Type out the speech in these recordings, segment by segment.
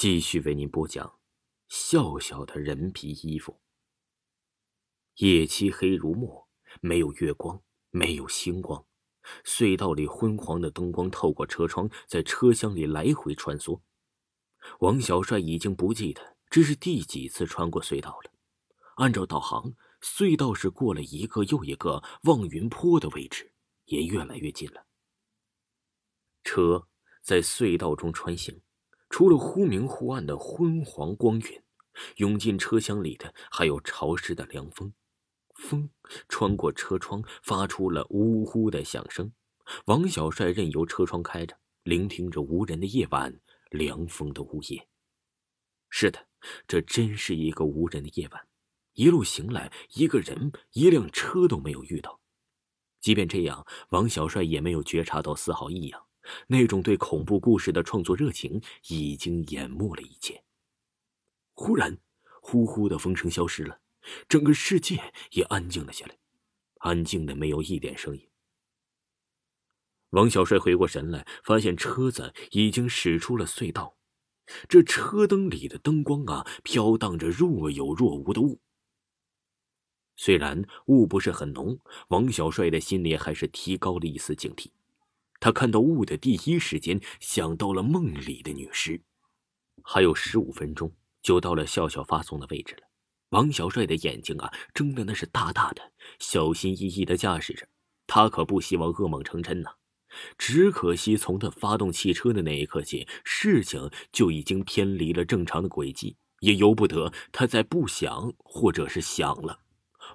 继续为您播讲笑笑的人皮衣服。夜漆黑如墨，没有月光，没有星光，隧道里昏黄的灯光透过车窗，在车厢里来回穿梭。王小帅已经不记得这是第几次穿过隧道了。按照导航，隧道是过了一个又一个望云坡的位置，也越来越近了。车在隧道中穿行，除了忽明忽暗的昏黄光晕，涌进车厢里的还有潮湿的凉风。风穿过车窗，发出了呜呼的响声。王小帅任由车窗开着，聆听着无人的夜晚，凉风的呜咽。是的，这真是一个无人的夜晚。一路行来，一个人、一辆车都没有遇到。即便这样，王小帅也没有觉察到丝毫异样。那种对恐怖故事的创作热情已经淹没了一切。忽然，呼呼的风声消失了，整个世界也安静了下来，安静的没有一点声音。王小帅回过神来，发现车子已经驶出了隧道，这车灯里的灯光啊，飘荡着若有若无的雾。虽然雾不是很浓，王小帅的心里还是提高了一丝警惕。他看到雾的第一时间，想到了梦里的女尸。还有十五分钟就到了笑笑发送的位置了。王小帅的眼睛啊，睁的那是大大的，小心翼翼的驾驶着。他可不希望噩梦成真呐。只可惜，从他发动汽车的那一刻起，事情就已经偏离了正常的轨迹，也由不得他再不想，或者是想了。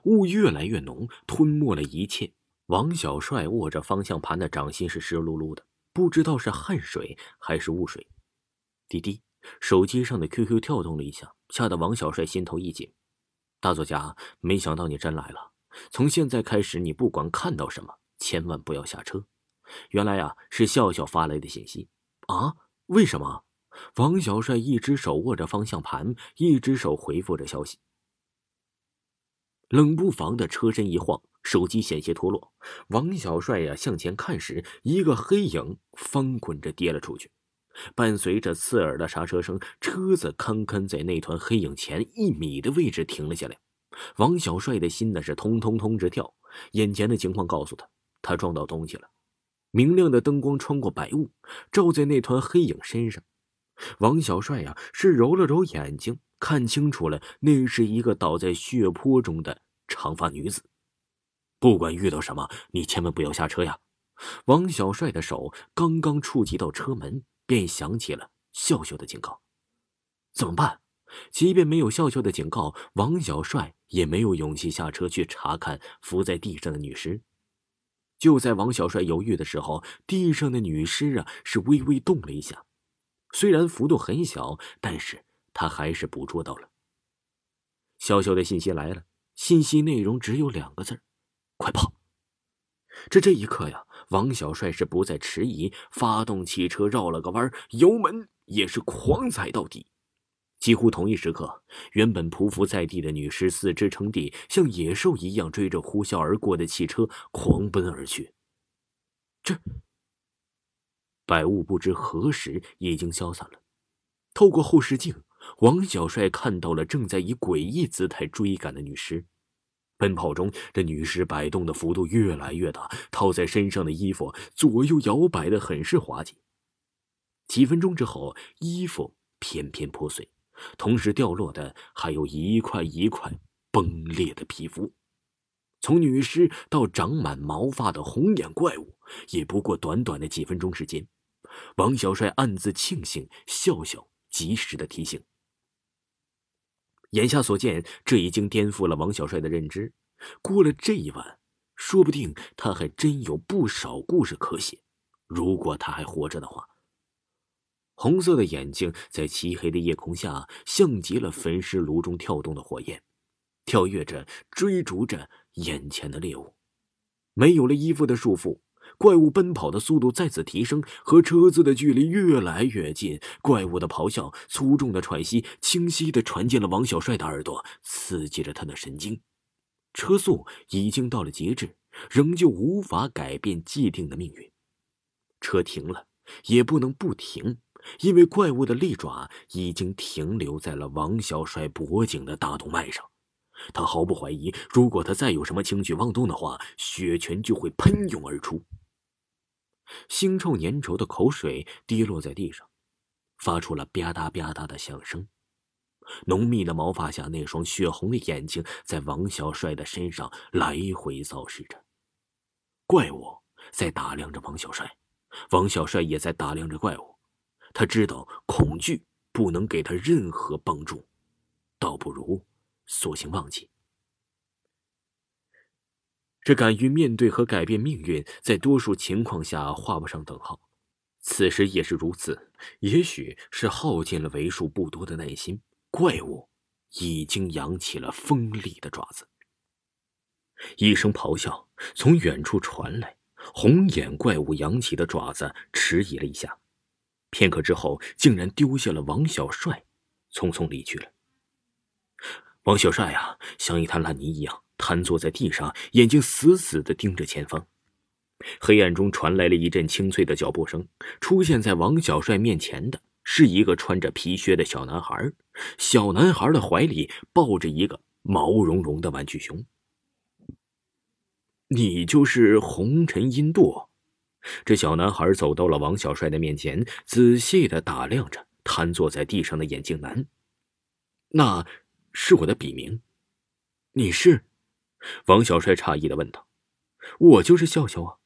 雾越来越浓，吞没了一切。王小帅握着方向盘的掌心是湿漉漉的，不知道是汗水还是雾水。滴滴，手机上的 QQ 跳动了一下，吓得王小帅心头一紧。大作家，没想到你真来了。从现在开始，你不管看到什么，千万不要下车。原来啊，是笑笑发来的信息。啊？为什么？王小帅一只手握着方向盘，一只手回复着消息。冷不防的车身一晃。手机险些脱落，王小帅呀向前看时，一个黑影翻滚着跌了出去，伴随着刺耳的刹车声，车子堪堪在那团黑影前一米的位置停了下来。王小帅的心呢是通通通直跳，眼前的情况告诉他，他撞到东西了。明亮的灯光穿过白雾，照在那团黑影身上。王小帅呀是揉了揉眼睛，看清楚了，那是一个倒在血泊中的长发女子。不管遇到什么，你千万不要下车呀！王小帅的手刚刚触及到车门，便响起了笑笑的警告。怎么办？即便没有笑笑的警告，王小帅也没有勇气下车去查看伏在地上的女尸。就在王小帅犹豫的时候，地上的女尸啊是微微动了一下，虽然幅度很小，但是他还是捕捉到了。笑笑的信息来了，信息内容只有两个字儿。快跑！这这一刻呀，王小帅是不再迟疑，发动汽车绕了个弯，油门也是狂踩到底。几乎同一时刻，原本匍匐在地的女尸四肢撑地，像野兽一样追着呼啸而过的汽车狂奔而去。这白雾不知何时已经消散了。透过后视镜，王小帅看到了正在以诡异姿态追赶的女尸。奔跑中，这女尸摆动的幅度越来越大，套在身上的衣服左右摇摆的很是滑稽。几分钟之后，衣服片片破碎，同时掉落的还有一块一块崩裂的皮肤。从女尸到长满毛发的红眼怪物，也不过短短的几分钟时间。王小帅暗自庆幸，笑笑及时的提醒。眼下所见，这已经颠覆了王小帅的认知。过了这一晚，说不定他还真有不少故事可写。如果他还活着的话，红色的眼睛在漆黑的夜空下，像极了焚尸炉中跳动的火焰，跳跃着追逐着眼前的猎物。没有了衣服的束缚。怪物奔跑的速度再次提升，和车子的距离越来越近。怪物的咆哮、粗重的喘息，清晰地传进了王小帅的耳朵，刺激着他的神经。车速已经到了极致，仍旧无法改变既定的命运。车停了，也不能不停。因为怪物的利爪已经停留在了王小帅脖颈的大动脉上。他毫不怀疑，如果他再有什么轻举妄动的话，血泉就会喷涌而出。腥臭粘稠的口水滴落在地上，发出了吧嗒吧嗒的响声。浓密的毛发下，那双血红的眼睛在王小帅的身上来回扫视着。怪物在打量着王小帅，王小帅也在打量着怪物。他知道恐惧不能给他任何帮助，倒不如索性忘记。这敢于面对和改变命运，在多数情况下画不上等号。此时也是如此，也许是耗尽了为数不多的耐心。怪物已经扬起了锋利的爪子。一声咆哮从远处传来，红眼怪物扬起的爪子迟疑了一下，片刻之后，竟然丢下了王小帅，匆匆离去了。王小帅呀，像一滩烂泥一样瘫坐在地上，眼睛死死的盯着前方。黑暗中传来了一阵清脆的脚步声，出现在王小帅面前的。是一个穿着皮靴的小男孩，小男孩的怀里抱着一个毛茸茸的玩具熊。你就是红尘音堕。这小男孩走到了王小帅的面前，仔细的打量着瘫坐在地上的眼镜男。那是我的笔名。你是？王小帅诧异的问道。我就是笑笑啊。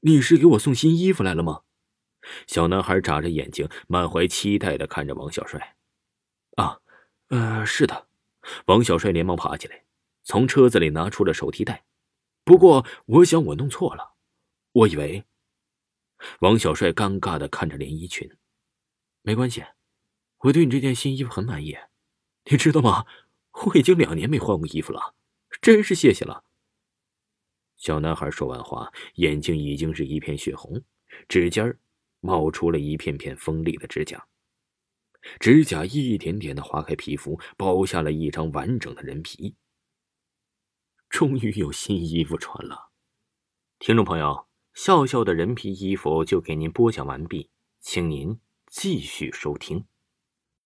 你是给我送新衣服来了吗？小男孩眨着眼睛，满怀期待的看着王小帅。啊，呃，是的。王小帅连忙爬起来，从车子里拿出了手提袋。不过，我想我弄错了。我以为……王小帅尴尬的看着连衣裙。没关系，我对你这件新衣服很满意。你知道吗？我已经两年没换过衣服了，真是谢谢了。小男孩说完话，眼睛已经是一片血红，指尖。冒出了一片片锋利的指甲，指甲一点点的划开皮肤，剥下了一张完整的人皮。终于有新衣服穿了，听众朋友，笑笑的人皮衣服就给您播讲完毕，请您继续收听。